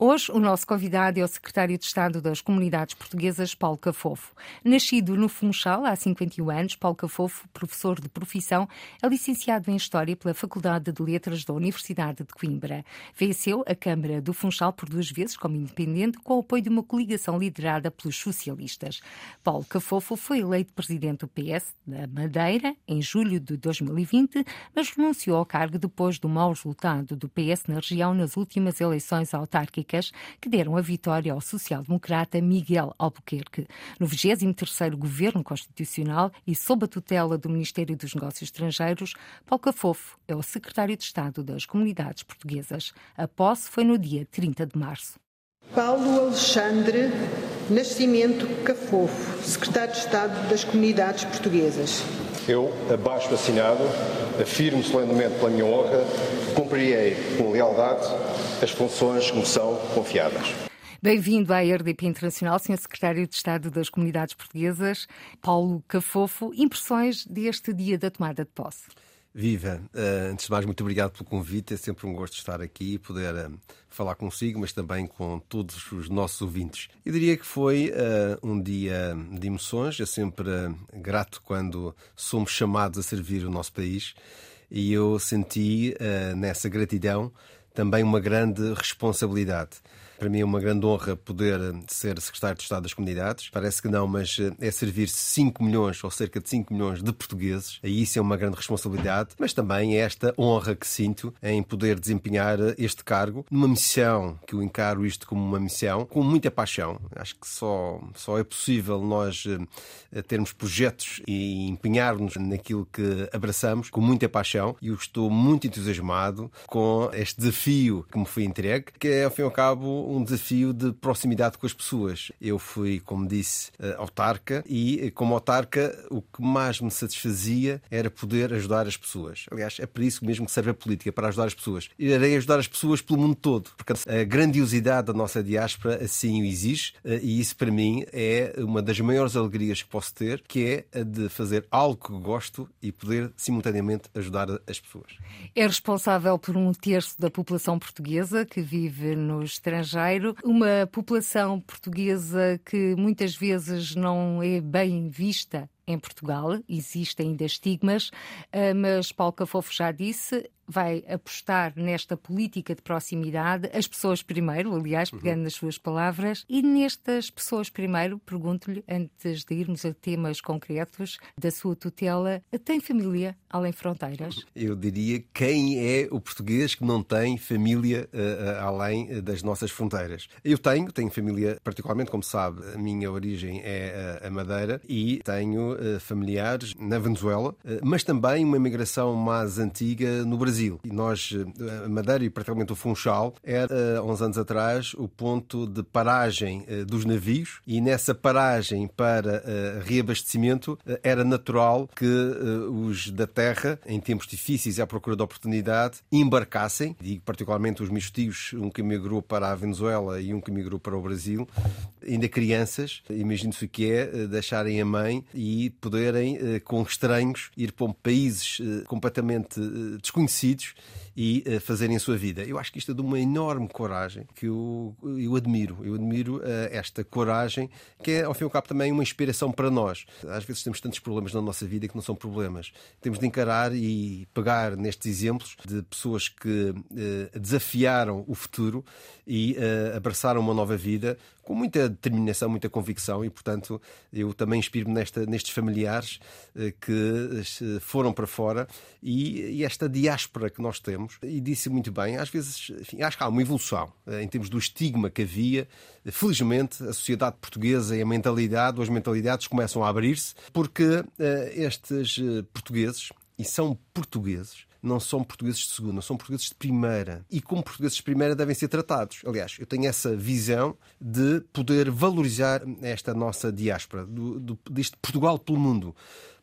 Hoje, o nosso convidado é o secretário de Estado das Comunidades Portuguesas, Paulo Cafofo. Nascido no Funchal há 51 anos, Paulo Cafofo, professor de profissão, é licenciado em História pela Faculdade de Letras da Universidade de Coimbra. Venceu a Câmara do Funchal por duas vezes como independente, com o apoio de uma coligação liderada pelos socialistas. Paulo Cafofo foi eleito presidente do PS da Madeira em julho de 2020, mas renunciou ao cargo depois do mau resultado do PS na região nas últimas eleições autárquicas que deram a vitória ao social-democrata Miguel Albuquerque. No 23º Governo Constitucional e sob a tutela do Ministério dos Negócios Estrangeiros, Paulo Cafofo é o secretário de Estado das Comunidades Portuguesas. A posse foi no dia 30 de março. Paulo Alexandre Nascimento Cafofo, secretário de Estado das Comunidades Portuguesas. Eu, abaixo assinado, afirmo solenemente pela minha honra, cumprirei com lealdade as funções que me são confiadas. Bem-vindo à RDP Internacional, Sr. Secretário de Estado das Comunidades Portuguesas, Paulo Cafofo. Impressões deste dia da tomada de posse? Viva! Uh, antes de mais, muito obrigado pelo convite. É sempre um gosto estar aqui e poder uh, falar consigo, mas também com todos os nossos ouvintes. Eu diria que foi uh, um dia de emoções. É sempre grato quando somos chamados a servir o nosso país e eu senti nessa gratidão também uma grande responsabilidade. Para mim é uma grande honra poder ser secretário de Estado das Comunidades. Parece que não, mas eh, é servir 5 milhões ou cerca de 5 milhões de portugueses. E isso é uma grande responsabilidade, mas também é esta honra que sinto em poder desempenhar eh, este cargo numa missão, que eu encaro isto como uma missão, com muita paixão. Acho que só, só é possível nós eh, termos projetos e empenhar-nos naquilo que abraçamos com muita paixão. E eu estou muito entusiasmado com este desafio que me foi entregue, que é, ao fim e ao cabo, um desafio de proximidade com as pessoas. Eu fui, como disse, eh, autarca e, eh, como autarca, o que mais me satisfazia era poder ajudar as pessoas. Aliás, é para isso mesmo que serve a política, para ajudar as pessoas. Irei ajudar as pessoas pelo mundo todo, porque a grandiosidade da nossa diáspora assim o exige eh, e isso, para mim, é uma das maiores alegrias que posso ter, que é a de fazer algo que gosto e poder simultaneamente ajudar as pessoas. É responsável por um terço da população portuguesa que vive no estrangeiro estrangeiro, uma população portuguesa que muitas vezes não é bem vista em Portugal, existem ainda estigmas, eh, mas Paulo Cafofo já disse, vai apostar nesta política de proximidade, as pessoas primeiro, aliás, pegando uhum. nas suas palavras, e nestas pessoas primeiro, pergunto-lhe, antes de irmos a temas concretos da sua tutela, tem família além fronteiras? Eu diria quem é o português que não tem família uh, além das nossas fronteiras. Eu tenho, tenho família, particularmente, como sabe, a minha origem é a Madeira e tenho familiares na Venezuela, uh, mas também uma imigração mais antiga no Brasil. E nós, eh, a Madeira e particularmente o Funchal, era, há uns anos atrás, o ponto de paragem eh, dos navios e nessa paragem para eh, reabastecimento era natural que os da terra, em tempos difíceis e à procura de oportunidade, embarcassem, digo particularmente os meus tios, um que migrou para a Venezuela e um que migrou para o Brasil, ainda crianças, imagino-se o que é, deixarem a mãe e poderem, com estranhos, ir para países completamente desconhecidos conhecidos e fazerem a sua vida. Eu acho que isto é de uma enorme coragem que eu, eu admiro. Eu admiro esta coragem que é, ao fim e ao cabo, também uma inspiração para nós. Às vezes temos tantos problemas na nossa vida que não são problemas. Temos de encarar e pegar nestes exemplos de pessoas que desafiaram o futuro e abraçaram uma nova vida com muita determinação, muita convicção e, portanto, eu também inspiro-me nestes familiares que foram para fora e, esta diáspora que nós temos e disse muito bem, às vezes, enfim, acho que há uma evolução eh, em termos do estigma que havia. Felizmente, a sociedade portuguesa e a mentalidade, ou as mentalidades começam a abrir-se, porque estes portugueses, e são portugueses, não são portugueses de segunda, são portugueses de primeira. E como portugueses de primeira devem ser tratados. Aliás, eu tenho essa visão de poder valorizar esta nossa diáspora, do, do, deste Portugal pelo mundo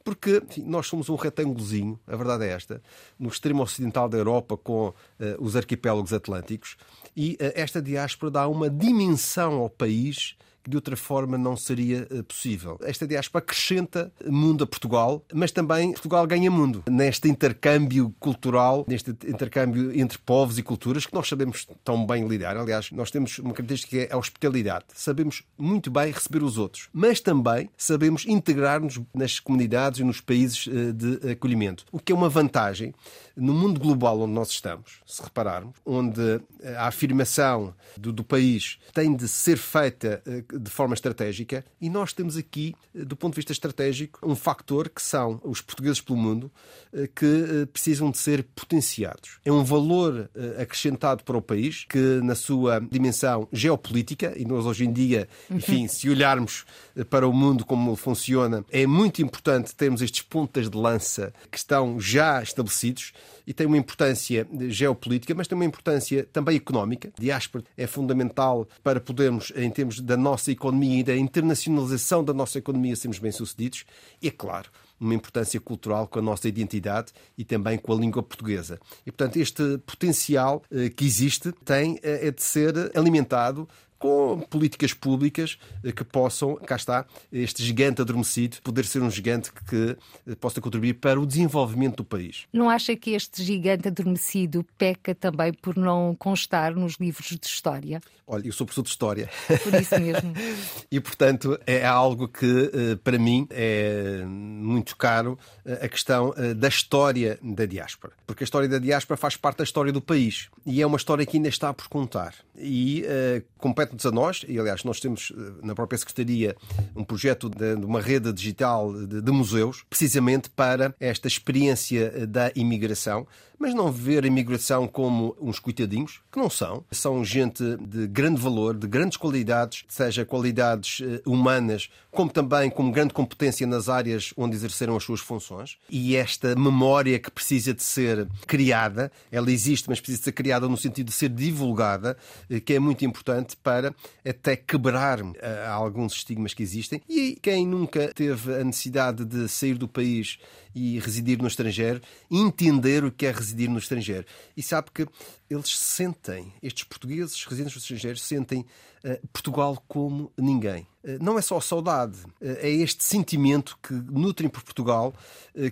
porque enfim, nós somos um retângulozinho, a verdade é esta, no extremo ocidental da Europa com uh, os arquipélagos atlânticos, e uh, esta diáspora dá uma dimensão ao país que de outra forma não seria eh, possível. Esta diáspora acrescenta mundo a Portugal, mas também Portugal ganha mundo neste intercâmbio cultural, neste intercâmbio entre povos e culturas que nós sabemos tão bem lidar. Aliás, nós temos uma característica que é a hospitalidade. Sabemos muito bem receber os outros, mas também sabemos integrar-nos nas comunidades e nos países eh, de acolhimento, o que é uma vantagem no mundo global onde nós estamos, se repararmos, onde eh, a afirmação do, do país tem de ser feita de forma estratégica e nós temos aqui, eh, do ponto de vista estratégico, um factor que são os portugueses pelo mundo eh, que eh, precisam de ser potenciados. É um valor acrescentado para o país que, na sua dimensão geopolítica, e nós hoje em dia, enfim, se olharmos para o mundo como funciona, é muito importante termos estes pontas de lança que estão já estabelecidos e tem uma importância geopolítica, mas tem uma importância também económica. A diáspora é fundamental para podermos, em termos da nossa economia e da internacionalização da nossa economia, sermos bem-sucedidos. E, é claro, uma importância cultural com a nossa identidade e também com a língua portuguesa. E, portanto, este potencial eh, que existe tem eh, é de ser alimentado com políticas públicas eh, que possam, cá está, este gigante adormecido, poder ser um gigante que eh, possa contribuir para o desenvolvimento do país. Não acha que este gigante adormecido peca também por não constar nos livros de história? Olha, eu sou professor de História. Por isso mesmo. e, portanto, é algo que, eh, para mim, é muito caro a questão da história da diáspora. Porque a história da diáspora faz parte da história do país. E é uma história que ainda está por contar. E uh, compete-nos a nós, e aliás, nós temos na própria Secretaria um projeto de, de uma rede digital de, de museus, precisamente para esta experiência da imigração mas não ver a imigração como uns coitadinhos, que não são. São gente de grande valor, de grandes qualidades, seja qualidades eh, humanas, como também com grande competência nas áreas onde exerceram as suas funções. E esta memória que precisa de ser criada, ela existe, mas precisa de ser criada no sentido de ser divulgada, eh, que é muito importante para até quebrar eh, alguns estigmas que existem. E quem nunca teve a necessidade de sair do país e residir no estrangeiro, entender o que é residir no estrangeiro. E sabe que eles sentem, estes portugueses residentes no estrangeiro, sentem uh, Portugal como ninguém. Uh, não é só saudade, uh, é este sentimento que nutrem por Portugal,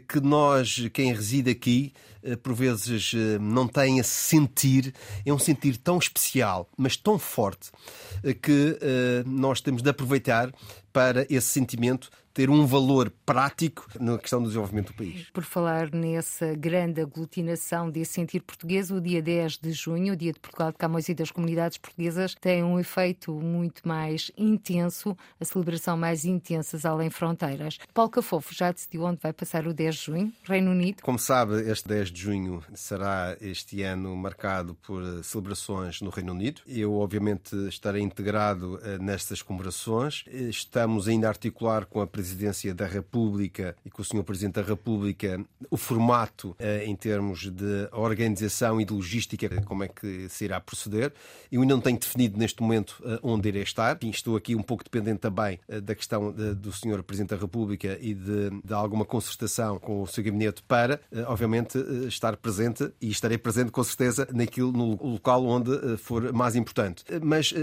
que nós, quem reside aqui, por vezes não tem a sentir. É um sentir tão especial, mas tão forte, que nós temos de aproveitar para esse sentimento ter um valor prático na questão do desenvolvimento do país. Por falar nessa grande aglutinação desse sentir português, o dia 10 de junho, o Dia de Portugal de Camões e das Comunidades Portuguesas, tem um efeito muito mais intenso, a celebração mais intensa além fronteiras. Paulo Cafofo já decidiu onde vai passar o 10 de junho? Reino Unido? Como sabe, este 10 de junho será este ano marcado por celebrações no Reino Unido. Eu, obviamente, estarei integrado eh, nestas comemorações. Estamos ainda a articular com a Presidência da República e com o Sr. Presidente da República o formato eh, em termos de organização e de logística, como é que se irá proceder. Eu não tenho definido neste momento eh, onde irei estar. Estou aqui um pouco dependente também eh, da questão do Sr. Presidente da República e de, de alguma concertação com o seu gabinete para, obviamente, estar presente e estarei presente com certeza naquilo, no local onde for mais importante. Mas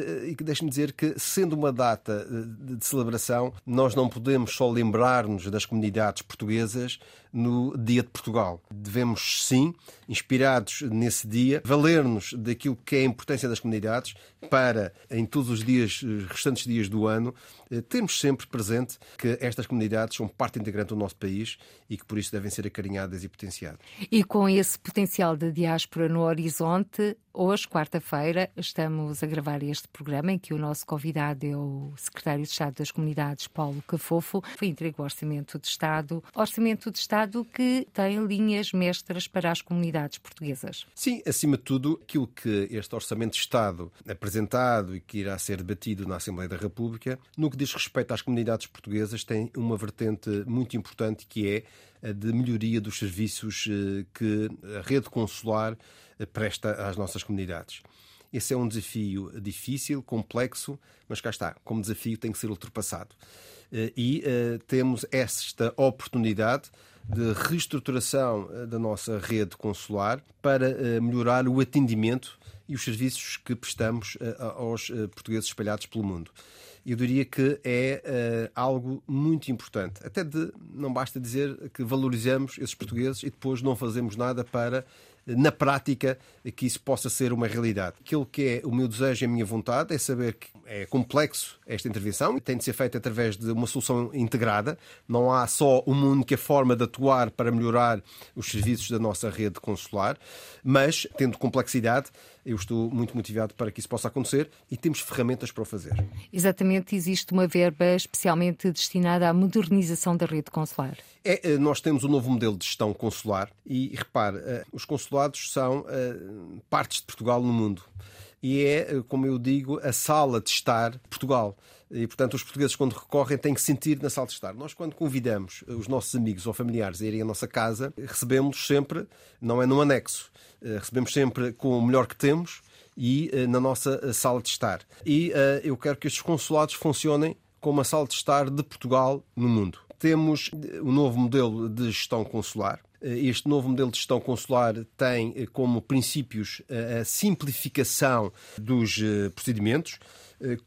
deixe-me dizer que, sendo uma data de celebração, nós não podemos só lembrar-nos das comunidades portuguesas no Dia de Portugal. Devemos, sim, inspirados nesse dia, valer-nos daquilo que é a importância das comunidades para, em todos os dias, restantes dias do ano, eh, termos sempre presente que estas comunidades são parte integrante do nosso país e que por isso devem ser acarinhadas e potenciadas. E com esse potencial da diáspora no horizonte, hoje, quarta-feira, estamos a gravar este programa em que o nosso convidado é o Secretário de Estado das Comunidades, Paulo Cafofo. Foi entregue o Orçamento de Estado. Orçamento de Estado que tem linhas mestras para as comunidades portuguesas. Sim, acima de tudo, aquilo que este Orçamento de Estado apresentado e que irá ser debatido na Assembleia da República, no que diz respeito às comunidades portuguesas, tem uma vertente muito importante que é a de melhoria dos serviços eh, que a rede consular eh, presta às nossas comunidades. Esse é um desafio difícil, complexo, mas cá está, como desafio tem que ser ultrapassado. Eh, e uh, temos esta oportunidade de reestruturação eh, da nossa rede consular para uh, melhorar o atendimento e os serviços que prestamos uh, aos portugueses espalhados pelo mundo. Eu diria que é algo muito importante. Até de, não basta dizer que valorizamos esses portugueses e depois não fazemos nada para na prática, que isso possa ser uma realidade. Aquilo que é o meu desejo e a minha vontade é saber que é complexo esta intervenção e tem de ser feita através de uma solução integrada. Não há só uma única forma de atuar para melhorar os serviços da nossa rede consular, mas, tendo complexidade, eu estou muito motivado para que isso possa acontecer e temos ferramentas para o fazer. Exatamente, existe uma verba especialmente destinada à modernização da rede consular. É, eh, nós temos um novo modelo de gestão consular e, repare, eh, os consulados são eh, partes de Portugal no mundo. E é, como eu digo, a sala de estar Portugal. E, portanto, os portugueses, quando recorrem, têm que sentir na sala de estar. Nós, quando convidamos os nossos amigos ou familiares a irem à nossa casa, recebemos sempre, não é num anexo, recebemos sempre com o melhor que temos e na nossa sala de estar. E eu quero que estes consulados funcionem como a sala de estar de Portugal no mundo temos o novo modelo de gestão consular. Este novo modelo de gestão consular tem eh, como princípios eh, a simplificação dos eh, procedimentos,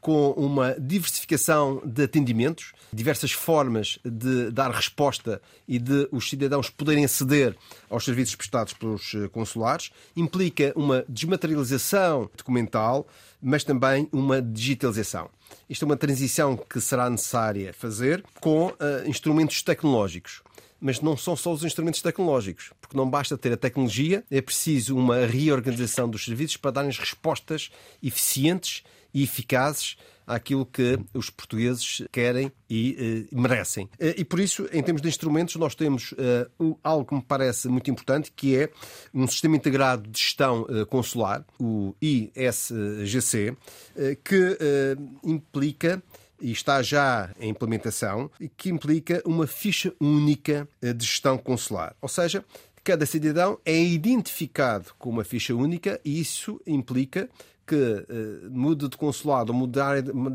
com uma diversificação de atendimentos, diversas formas de dar resposta e de os cidadãos poderem aceder aos serviços prestados pelos consulares, implica uma desmaterialização documental, mas também uma digitalização. Isto é uma transição que será necessária fazer com uh, instrumentos tecnológicos. Mas não são só os instrumentos tecnológicos, porque não basta ter a tecnologia, é preciso uma reorganização dos serviços para darem respostas eficientes e eficazes àquilo que os portugueses querem e uh, merecem. Uh, e por isso, em termos de instrumentos, nós temos uh, algo que me parece muito importante, que é um sistema integrado de gestão consular, o ISGC, que implica e está já em implementação, que implica uma ficha única de gestão consular. Ou seja, cada cidadão é identificado com uma ficha única e isso implica que uh, mude de consulado mude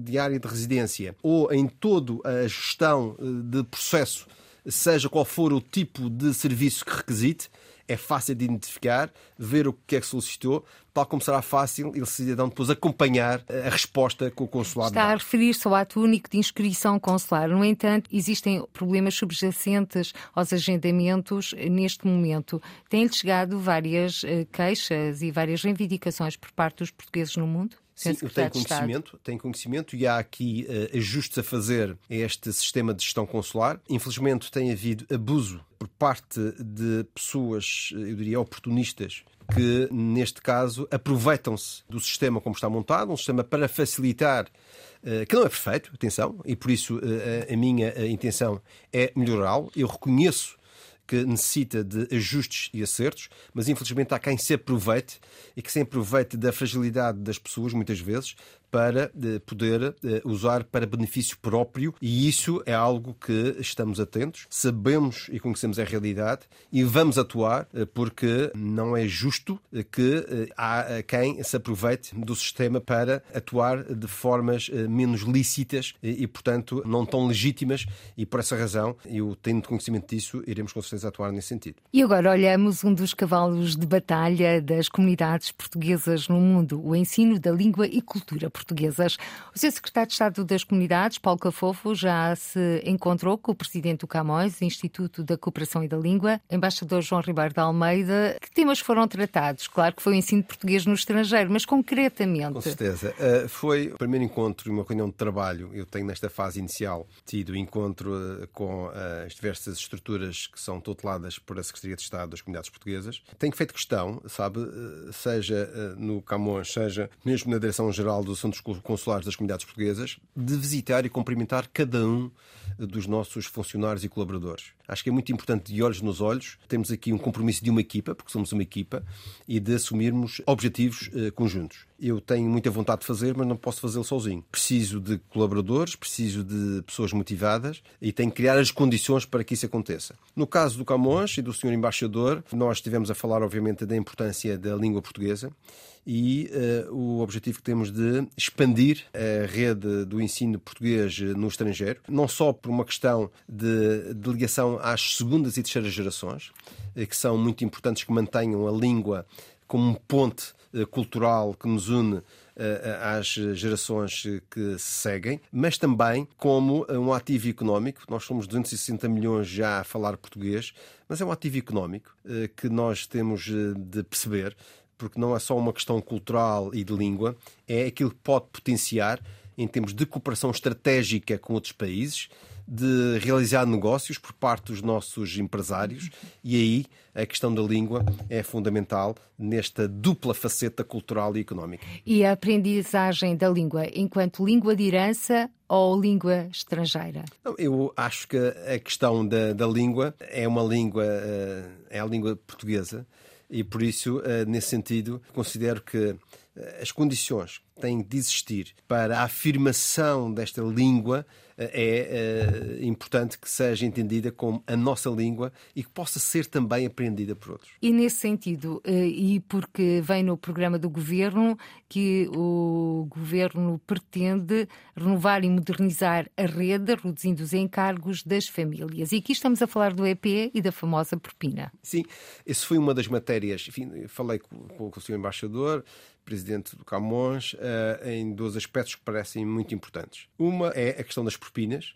de área de residência ou em todo a gestão uh, de processo, seja qual for o tipo de serviço que requisite, é fácil de identificar, ver o que é que solicitou, tal como será fácil o cidadão depois acompanhar a resposta com o consulado. Está a referir-se ao ato único de inscrição consular. No entanto, existem problemas subjacentes aos agendamentos neste momento. Têm-lhe chegado várias eh, queixas e várias reivindicações por parte dos portugueses no mundo? Sim, eu tenho conhecimento, tenho conhecimento e há aqui uh, ajustes a fazer a este sistema de gestão consular. Infelizmente tem havido abuso por parte de pessoas, eh, eu diria, oportunistas, que, neste caso, aproveitam-se do sistema como está montado, um sistema para facilitar, uh, que não é perfeito, atenção, e por isso a minha intenção é melhorá-lo. Eu reconheço que necessita de ajustes e acertos, mas infelizmente há quem se aproveite e que se aproveite da fragilidade das pessoas, muitas vezes, para eh, poder eh, usar para benefício próprio e isso é algo que estamos atentos, sabemos e conhecemos a realidade e vamos atuar eh, porque não é justo que há quem se aproveite do sistema para atuar de formas menos lícitas e, portanto, não tão legítimas e por essa razão, eu tendo conhecimento disso, iremos com certeza atuar nesse sentido. E agora olhamos um dos cavalos de batalha das comunidades portuguesas no mundo, o ensino da língua e cultura portuguesas. O seu secretário de Estado das Comunidades, Paulo Cafofo, já se encontrou com o presidente do Camões, Instituto da Cooperação e da Língua, embaixador João Ribeiro de Almeida. Que temas foram tratados? Claro que foi o ensino de português no estrangeiro, mas concretamente. Com certeza. Uh, foi o primeiro encontro e uma reunião de trabalho. Eu tenho nesta fase inicial tido encontro uh, com uh, as diversas estruturas que são tuteladas por a Secretaria de Estado das Comunidades Portuguesas. Tenho feito questão, sabe, seja no Camões, seja mesmo na Direção-Geral dos consulares das comunidades portuguesas, de visitar e cumprimentar cada um dos nossos funcionários e colaboradores. Acho que é muito importante, de olhos nos olhos, termos aqui um compromisso de uma equipa, porque somos uma equipa, e de assumirmos objetivos eh, conjuntos. Eu tenho muita vontade de fazer, mas não posso fazê-lo sozinho. Preciso de colaboradores, preciso de pessoas motivadas e tenho que criar as condições para que isso aconteça. No caso do Camões e do Sr. Embaixador, nós estivemos a falar, obviamente, da importância da língua portuguesa e uh, o objetivo que temos de expandir a rede do ensino português no estrangeiro, não só por uma questão de, de ligação às segundas e terceiras gerações, uh, que são muito importantes que mantenham a língua como um ponte cultural que nos une às gerações que se seguem, mas também como um ativo económico. Nós somos 260 milhões já a falar português, mas é um ativo económico que nós temos de perceber porque não é só uma questão cultural e de língua, é aquilo que pode potenciar em termos de cooperação estratégica com outros países, de realizar negócios por parte dos nossos empresários e aí a questão da língua é fundamental nesta dupla faceta cultural e económica. E a aprendizagem da língua enquanto língua de herança ou língua estrangeira? Eu acho que a questão da, da língua é uma língua, eh, é a língua portuguesa e por isso, eh, nesse sentido, considero que eh, as condições que têm de existir para a afirmação desta língua é uh, importante que seja entendida como a nossa língua e que possa ser também aprendida por outros. E nesse sentido, uh, e porque vem no programa do governo que o governo pretende renovar e modernizar a rede, reduzindo os encargos das famílias. E aqui estamos a falar do EP e da famosa propina. Sim, isso foi uma das matérias. Enfim, falei com, com o Sr. Embaixador, presidente do Camões, uh, em dois aspectos que parecem muito importantes. Uma é a questão das propinas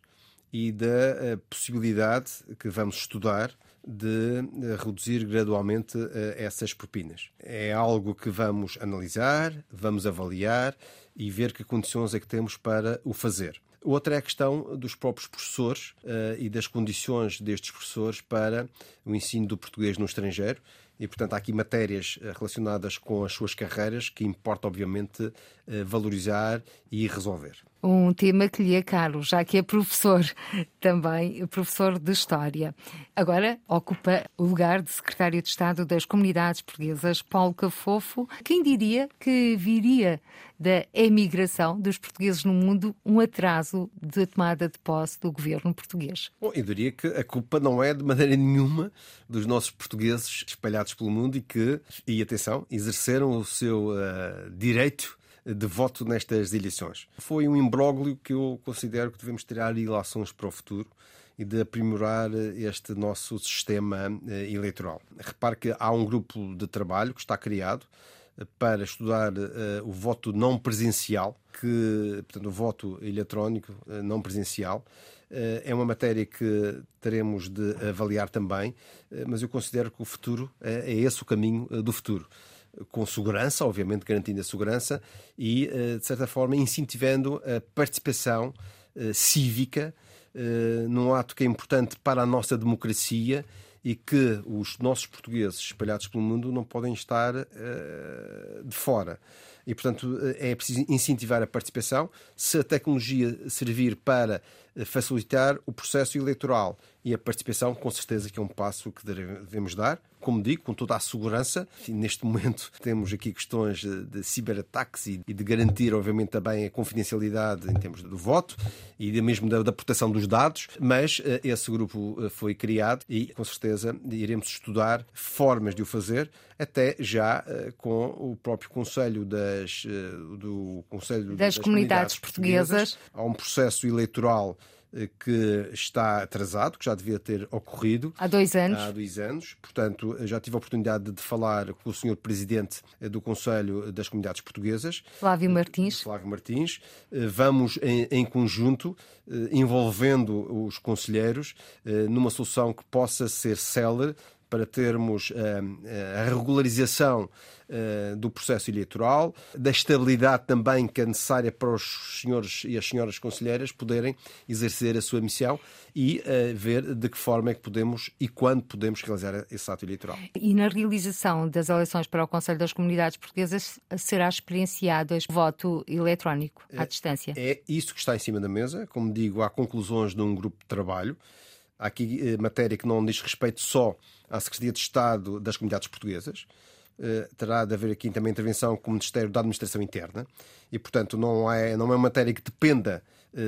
e da uh, possibilidade que vamos estudar de uh, reduzir gradualmente essas propinas. É algo que vamos analisar, vamos avaliar e ver que condições é que temos para o fazer. Outra é a questão dos próprios professores uh, e das condições destes professores para o ensino do português no estrangeiro e, portanto, há aqui matérias eh, relacionadas com as suas carreiras que importa, obviamente, eh, valorizar e resolver. Um tema que lhe é caro, já que é professor também, professor de História. Agora ocupa o lugar de secretário de Estado das Comunidades Portuguesas, Paulo Cafofo. Quem diria que viria da emigração dos portugueses no mundo um atraso de tomada de posse do governo português? Bom, eu diria que a culpa não é de maneira nenhuma dos nossos portugueses espalhados pelo mundo e que, e atenção, exerceram o seu uh, direito de voto nestas eleições. Foi um imbróglio que eu considero que devemos tirar ilações para o futuro e de aprimorar este nosso sistema eh, eleitoral. Repare que há um grupo de trabalho que está criado eh, para estudar o voto não presencial, que, portanto, o voto eletrónico não presencial. É uma matéria que teremos de avaliar também, mas eu considero que o futuro é esse o caminho do futuro com segurança, obviamente garantindo a segurança e, eh, de certa forma, incentivando a participação eh, cívica eh, num ato que é importante para a nossa democracia e que os nossos portugueses espalhados pelo mundo não podem estar de fora. E, portanto, é preciso incentivar a participação. Se a tecnologia servir para facilitar o processo eleitoral e a participação, com certeza que é um passo que devemos dar como digo, com toda a segurança. Neste momento temos aqui questões de ciberataques e de garantir, obviamente, também a confidencialidade em termos do voto e mesmo da, da proteção dos dados, mas esse grupo foi criado e, com certeza, iremos estudar formas de o fazer, até já com o próprio Conselho das, do Conselho das, das Comunidades, Comunidades portuguesas. Há um processo eleitoral que está atrasado, que já devia ter ocorrido. Há dois anos. Há dois anos. Portanto, já tive a oportunidade de falar com o senhor Presidente do Conselho das Comunidades Portuguesas. Flávio Martins. Flávio Martins. Vamos, em, em conjunto, envolvendo os conselheiros, numa solução que possa ser célere para termos a regularização eh, do processo eleitoral, da estabilidade também que é necessária para os senhores e as senhoras conselheiras poderem exercer a sua missão e uh, ver de que forma é que podemos e quando podemos realizar esse ato eleitoral. E na realização das eleições para o Conselho das Comunidades Portuguesas será experienciado este voto eletrónico à é, distância? É isso que está em cima da mesa. Como digo, há conclusões de um grupo de trabalho. Há aqui eh, matéria que não diz respeito só à Secretaria de Estado das Comunidades Portuguesas, terá de haver aqui também intervenção com o Ministério da Administração Interna e, portanto, não é, não é uma matéria que dependa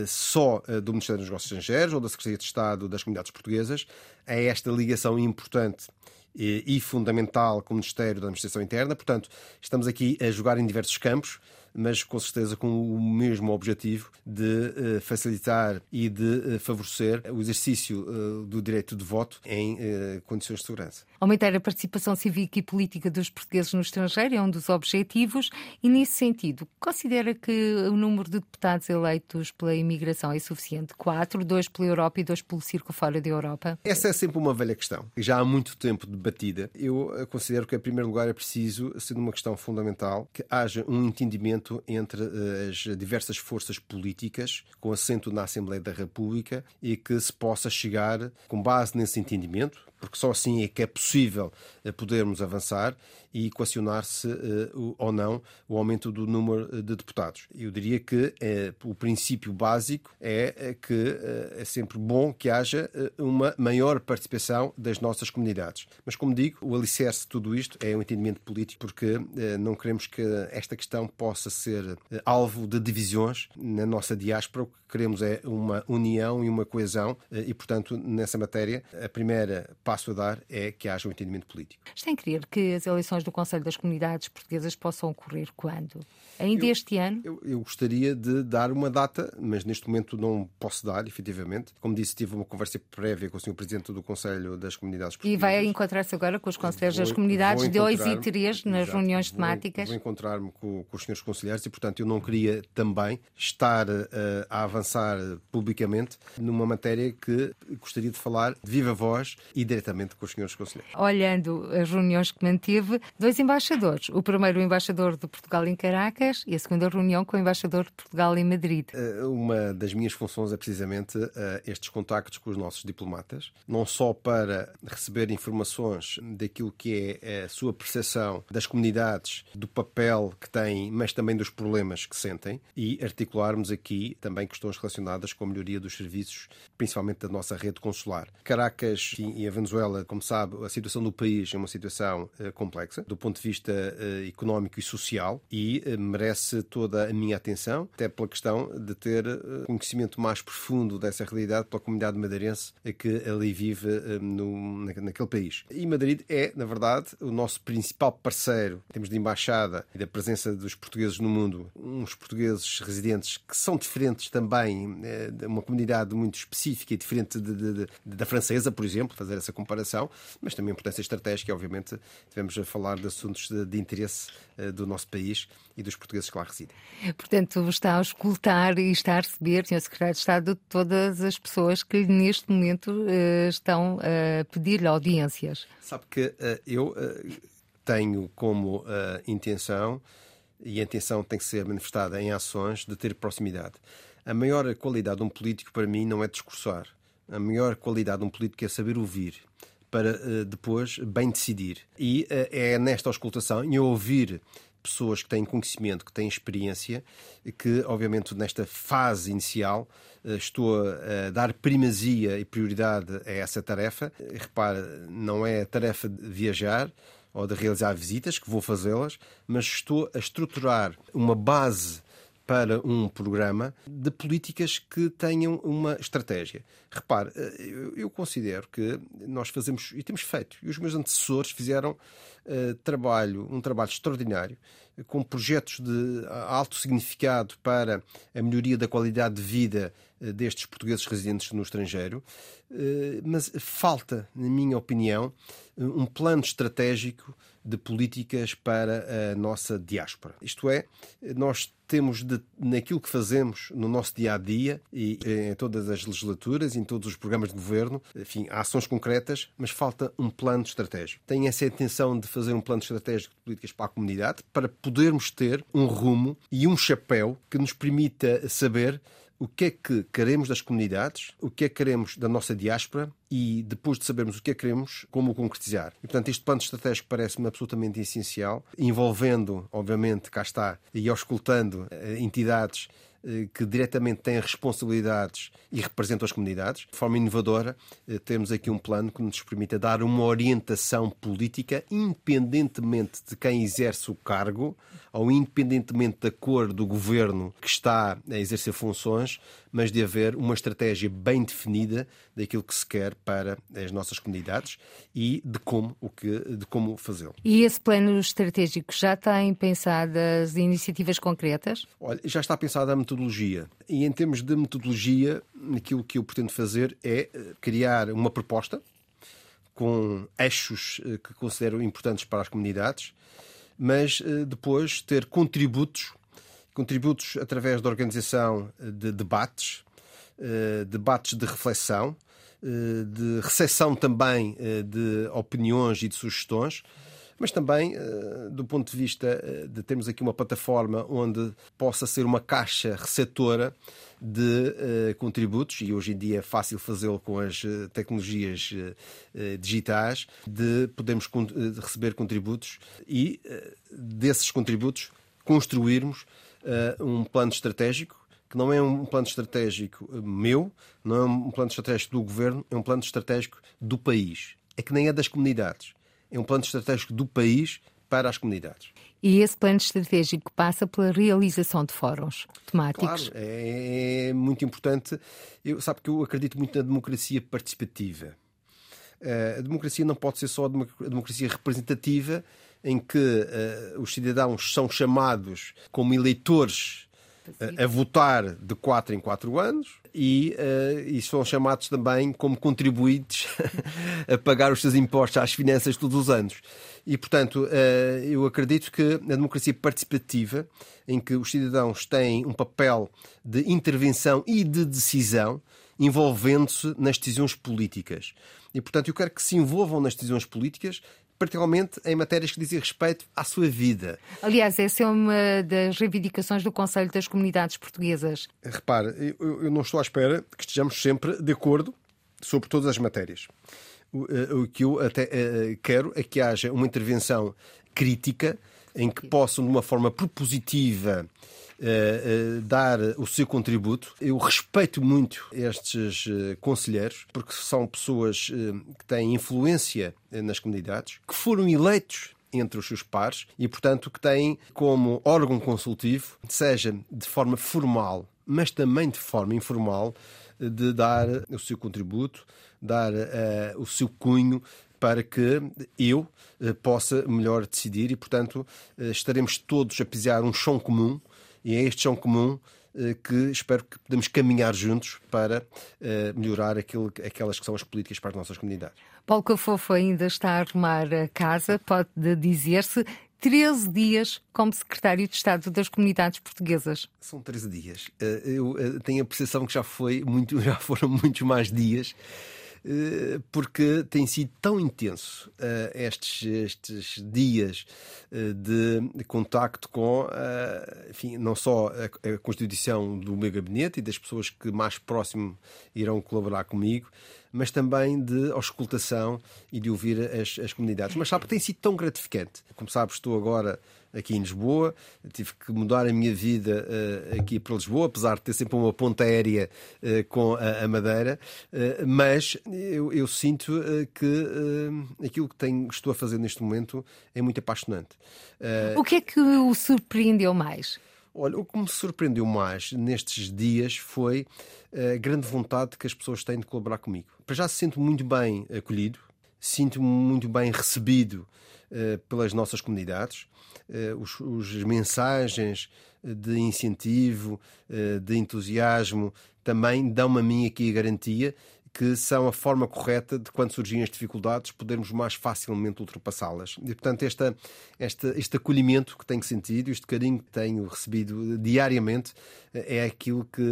só do Ministério dos Negócios Estrangeiros ou da Secretaria de Estado das Comunidades Portuguesas. É esta ligação importante e fundamental com o Ministério da Administração Interna. Portanto, estamos aqui a jogar em diversos campos mas com certeza com o mesmo objetivo de eh, facilitar e de eh, favorecer o exercício eh, do direito de voto em condições de segurança. Aumentar a participação cívica e política dos portugueses no estrangeiro é um dos objetivos e, nesse sentido, considera que o número de deputados eleitos pela imigração é suficiente? Quatro, dois pela Europa e dois pelo círculo fora da Europa? Essa é sempre uma velha questão, já há muito tempo debatida. Eu considero que, em primeiro lugar, é preciso, sendo uma questão fundamental, que haja um entendimento entre eh, as diversas forças políticas com assento na Assembleia da República e que se possa chegar, com base nesse entendimento, porque só assim é que é possível eh, podermos avançar e equacionar-se uh, ou não o aumento do número de deputados. Eu diria que o princípio básico é que é sempre bom que haja uma maior participação das nossas comunidades. Mas, como digo, o alicerce de tudo isto é um entendimento político, porque não queremos que esta questão possa ser alvo de divisões na nossa diáspora. O que queremos é uma união e uma coesão e, portanto, nessa matéria, a primeira passo a dar é que haja um entendimento político. Está em crer que as eleições do Conselho das Comunidades Portuguesas possam ocorrer quando? Ainda eu, este ano? Eu, eu, gostaria de dar uma data, mas neste momento não posso dar, efetivamente. Como disse, tive uma conversa prévia com o Sr. Presidente do Conselho das Comunidades Portuguesas. E vai encontrar-se agora com os Conselheiros das Comunidades 2 e 3 nas exato, reuniões temáticas? Vou, vou encontrar-me com, com, os senhores conselheiros e, portanto, eu não queria também estar uh, a avançar publicamente numa matéria que gostaria de falar de viva voz e diretamente com os senhores conselheiros. Olhando as reuniões que manteve, dois embaixadores. O primeiro, o embaixador de Portugal em Caracas, e a segunda reunião com o embaixador de Portugal em Madrid. Eh, uma das minhas funções é precisamente eh, estes contactos com os nossos diplomatas, não só para receber informações daquilo que é a sua percepção das comunidades, do papel que têm, mas também dos problemas que sentem, e articularmos aqui também questões relacionadas com a melhoria dos serviços, principalmente da nossa rede consular. Caracas e a Venezuela, como sabe, a situação do país é uma situação uh, complexa, do ponto de vista uh, económico e social, e uh, merece toda a minha atenção, até pela questão de ter conhecimento mais profundo dessa realidade pela comunidade madeirense que ali vive no, naquele país. E Madrid é, na verdade, o nosso principal parceiro em termos de embaixada e da presença dos portugueses no mundo. Uns portugueses residentes que são diferentes também, uma comunidade muito específica e diferente de, de, de, da francesa, por exemplo, fazer essa comparação, mas também a importância estratégica, obviamente, devemos falar de assuntos de, de interesse uh, do nosso país e dos portugueses que lá residem. Portanto, está a escutar e está a receber, Sr. Secretário de Estado, todas as pessoas que neste momento uh, estão a pedir-lhe audiências. Sabe que uh, eu tenho como intenção, e a intenção tem que ser manifestada em ações, de ter proximidade. A maior qualidade de um político, para mim, não é discursar. A maior qualidade de um político é saber ouvir para uh, depois bem decidir. E uh, é nesta auscultação, em ouvir pessoas que têm conhecimento, que têm experiência, que, obviamente, nesta fase inicial, uh, estou a dar primazia e prioridade a essa tarefa. Repare, não é a tarefa de viajar ou de realizar visitas, que vou fazê-las, mas estou a estruturar uma base para um programa de políticas que tenham uma estratégia. Repare, eh, eu considero que nós fazemos, e temos feito, e os meus antecessores fizeram uh, trabalho, um trabalho extraordinário, com projetos de alto significado para a melhoria da qualidade de vida uh, destes portugueses residentes no estrangeiro, uh, mas falta, na minha opinião, um plano estratégico de políticas para a nossa diáspora. Isto é, nós temos de, naquilo que fazemos no nosso dia a dia e em todas as legislaturas, em todos os programas de governo, enfim, ações concretas, mas falta um plano estratégico. Tem essa intenção de fazer um plano estratégico de políticas para a comunidade para podermos ter um rumo e um chapéu que nos permita saber o que é que queremos das comunidades, o que é que queremos da nossa diáspora e depois de sabermos o que é que queremos, como o concretizar. E, portanto, este plano estratégico parece-me absolutamente essencial, envolvendo, obviamente, cá está, e auscultando eh, entidades que diretamente têm responsabilidades e representam as comunidades. De forma inovadora, eh, temos aqui um plano que nos permite dar uma orientação política, independentemente de quem exerce o cargo, ou independentemente da cor do governo que está a exercer funções, mas de haver uma estratégia bem definida daquilo que se quer para as nossas comunidades e de como, o que, de como fazê-lo. E esse plano estratégico já tem pensadas iniciativas concretas? Olha, já está pensada a metodologia. E em termos de metodologia, aquilo que eu pretendo fazer é eh, criar uma proposta com eixos eh, que considero importantes para as comunidades, mas eh, depois ter contributos, contributos através da organização de debates, debates de reflexão, de recepção também de opiniões e de sugestões, mas também eh, do ponto de vista eh, de termos aqui uma plataforma onde possa ser uma caixa receptora de contributos, e hoje em dia é fácil fazê-lo com as tecnologias digitais, de podermos receber contributos e desses contributos construirmos um plano estratégico que não é um plano estratégico meu, não é um plano estratégico do governo, é um plano estratégico do país. É que nem é das comunidades é um plano estratégico do país para as comunidades. E esse plano estratégico passa pela realização de fóruns temáticos. Claro, é, é muito importante. Eu, sabe que eu acredito muito na democracia participativa. Eh, a democracia não pode ser só a democracia representativa, em que uh, os cidadãos são chamados como eleitores uh, a votar de 4 em 4 anos e, uh, e são chamados também como contribuintes a pagar os seus impostos às finanças todos os anos. E, portanto, eu acredito que a democracia participativa, em que os cidadãos têm um papel de intervenção e de decisão, envolvendo-se nas decisões políticas. E, portanto, eu quero que se envolvam nas decisões políticas particularmente em matérias que dizem respeito à sua vida. Aliás, essa é uma das reivindicações do Conselho das Comunidades Portuguesas. Repare, eu, eu não estou à espera de que estejamos sempre de acordo sobre todas as matérias. O, eh, o que eu até uh, quero é que haja uma intervenção crítica em que possam, de uma forma propositiva, uh, uh, dar o seu contributo. Eu respeito muito estes uh, conselheiros, porque são pessoas que têm influência nas comunidades, que foram eleitos entre os seus pares e, portanto, que têm como órgão consultivo, seja de forma formal, mas também de forma informal, de dar o seu contributo, dar o seu cunho para que eu possa melhor decidir e, portanto, estaremos todos a pisar um chão comum e é este chão comum eh, que espero que podemos caminhar juntos para eh, melhorar aquilo, aquelas que são as políticas para as nossas comunidades. Paulo Cafofo ainda está a arrumar a casa, pode dizer-se. 13 dias como secretário de Estado das Comunidades Portuguesas. São 13 dias. Eh, eu tenho a percepção que já, foi muito, já foram muitos mais dias. Eh, porque tem sido tão intenso uh, estes, estes dias uh, de contacto com, enfim, não só a, constituição do meu gabinete e das pessoas que mais próximo irão colaborar comigo, mas também de auscultação e de ouvir as, as comunidades. Mas sabe que tem sido tão gratificante. Como sabe, estou agora aqui em Lisboa. tive que mudar a minha vida uh, aqui para Lisboa, apesar de ter sempre uma ponta aérea uh, com a, a Madeira. Uh, mas eu, eu sinto que aquilo que tenho, estou a fazer neste momento é muito apaixonante. o que é que o surpreendeu mais? Olha, o que me surpreendeu mais nestes dias foi a grande vontade que as pessoas têm de colaborar comigo. Para já se sinto muito bem acolhido, sinto-me muito bem recebido uh, pelas nossas comunidades. Uh, os, os, mensagens de incentivo, uh, de entusiasmo, também dão-me a mim aqui a garantia que são a forma correta de, quando surgirem as dificuldades, podermos mais facilmente ultrapassá-las. E, portanto, esta, esta, este acolhimento que tenho sentido, este carinho que tenho recebido diariamente, é aquilo que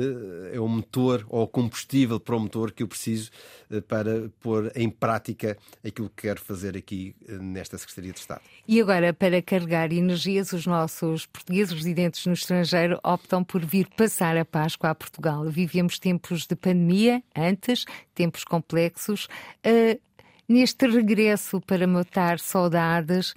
é o motor ou o combustível para o motor que eu preciso eh, para pôr em prática aquilo que quero fazer aqui eh, nesta Secretaria de Estado. E agora, para carregar energias, os nossos portugueses residentes no estrangeiro optam por vir passar a Páscoa a Portugal. Vivíamos tempos de pandemia antes tempos complexos. Uh, neste regresso para matar saudades,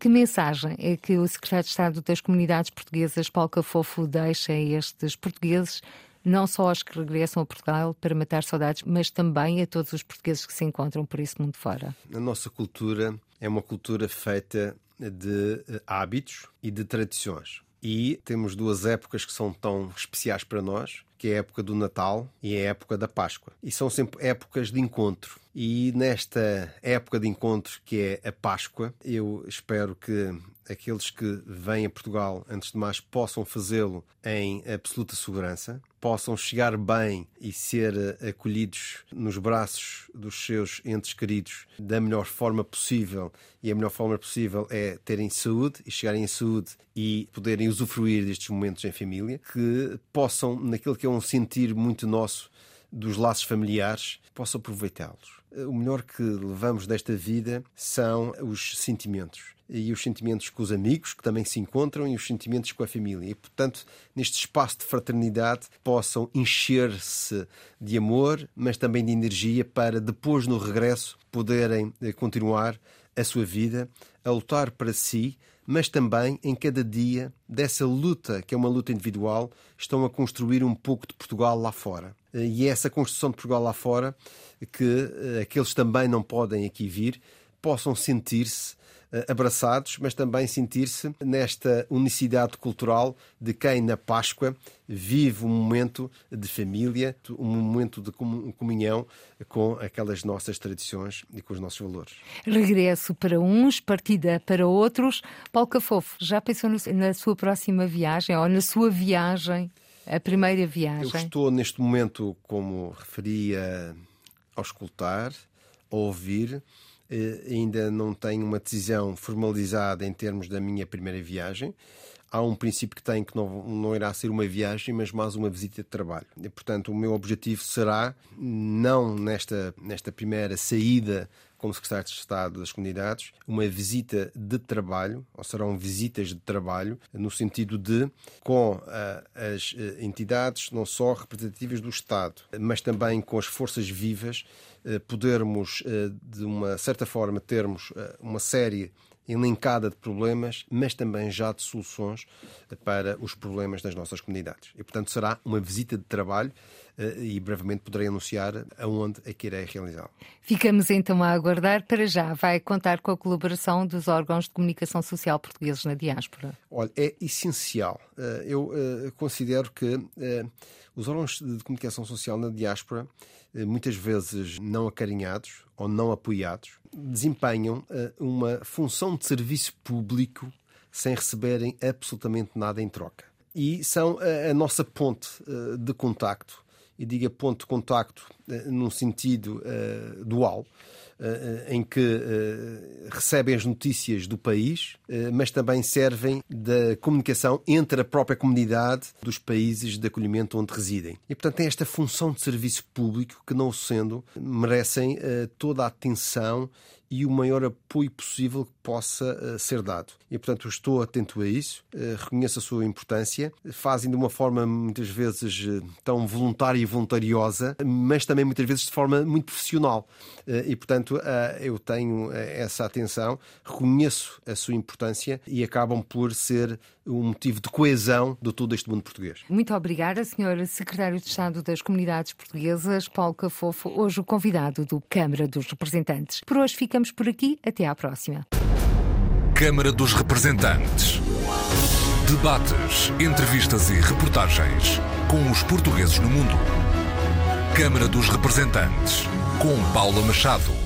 Que mensagem é que o secretário de Estado das Comunidades Portuguesas, Paulo Cafofo, deixa a estes portugueses não só aos que regressam a Portugal para matar saudades, mas também a todos os portugueses que se encontram por esse mundo fora. A nossa cultura é uma cultura feita de eh, hábitos e de tradições. E temos duas épocas que são tão especiais para nós, que é a época do Natal e a época da Páscoa. E são sempre épocas de encontro. E nesta época de encontro, que é a Páscoa, eu espero que aqueles que vêm a Portugal, antes de mais, possam fazê-lo em absoluta segurança, possam chegar bem e ser eh, acolhidos nos braços dos seus entes queridos da melhor forma possível. E a melhor forma possível é terem saúde e chegarem em saúde e poderem usufruir destes momentos em família, que possam, naquele que é um sentir muito nosso dos laços familiares, possam aproveitá-los. O melhor que levamos desta vida são os sentimentos e os sentimentos com os amigos que também se encontram e os sentimentos com a família. E, portanto, neste espaço de fraternidade possam encher-se de amor, mas também de energia para depois, no regresso, poderem eh, continuar a sua vida, a lutar para si, mas também em cada dia dessa luta, que é uma luta individual, estão a construir um pouco de Portugal lá fora. Eh, e é essa construção de Portugal lá fora que eh, aqueles também não podem aqui vir possam sentir-se eh, abraçados, mas também sentir-se nesta unicidade cultural de quem na Páscoa vive um momento de família, um momento de comunhão com aquelas nossas tradições e com os nossos valores. Regresso para uns, partida para outros. Paulo Cafofo, já pensou na sua próxima viagem ou na sua viagem, a primeira viagem? Eu estou neste momento, como referia, a escutar, a ouvir eh, ainda não tenho uma decisão formalizada em termos da minha primeira viagem. Há um princípio que tem que não, não irá ser uma viagem, mas mais uma visita de trabalho. E, portanto, o meu objetivo será, não nesta, nesta primeira saída como secretário de Estado das Comunidades, uma visita de trabalho, ou serão visitas de trabalho, no sentido de, com uh, as uh, entidades não só representativas do Estado, mas também com as forças vivas, uh, podermos, de uma certa forma, termos uma série elencada de problemas, mas também já de soluções para os problemas das nossas comunidades. E, portanto, será uma visita de trabalho e brevemente poderei anunciar aonde é que irei realizá-lo. Ficamos então a aguardar. Para já, vai contar com a colaboração dos órgãos de comunicação social portugueses na diáspora? Olha, é essencial. Eh, eu eh, considero que os órgãos de comunicação social na diáspora, muitas vezes não acarinhados ou não apoiados, desempenham uma função de serviço público sem receberem absolutamente nada em troca. E são a, nossa ponte de contacto e diga ponto de contacto uh, num sentido uh, dual, uh, em que recebem as notícias do país, mas também servem da comunicação entre a própria comunidade dos países de acolhimento onde residem. E, portanto, tem esta função de serviço público que, não sendo, merecem toda a atenção e o maior apoio possível que possa uh, ser dado. E, portanto, estou atento a isso, uh, reconheço a sua importância, fazem de uma forma muitas vezes uh, tão voluntária e voluntariosa, mas também muitas vezes de forma muito profissional. E, portanto, eu tenho essa atenção, reconheço a sua importância e acabam por ser um motivo de coesão de todo este mundo português. Muito obrigada, Sr. Secretário de Estado das Comunidades Portuguesas, Paulo Cafofo, hoje o convidado do Câmara dos Representantes. Por hoje fica ficamos por aqui. Até à próxima. Câmara dos Representantes. Debates, entrevistas e reportagens com os portugueses no mundo. Câmara dos Representantes, com Paula Machado.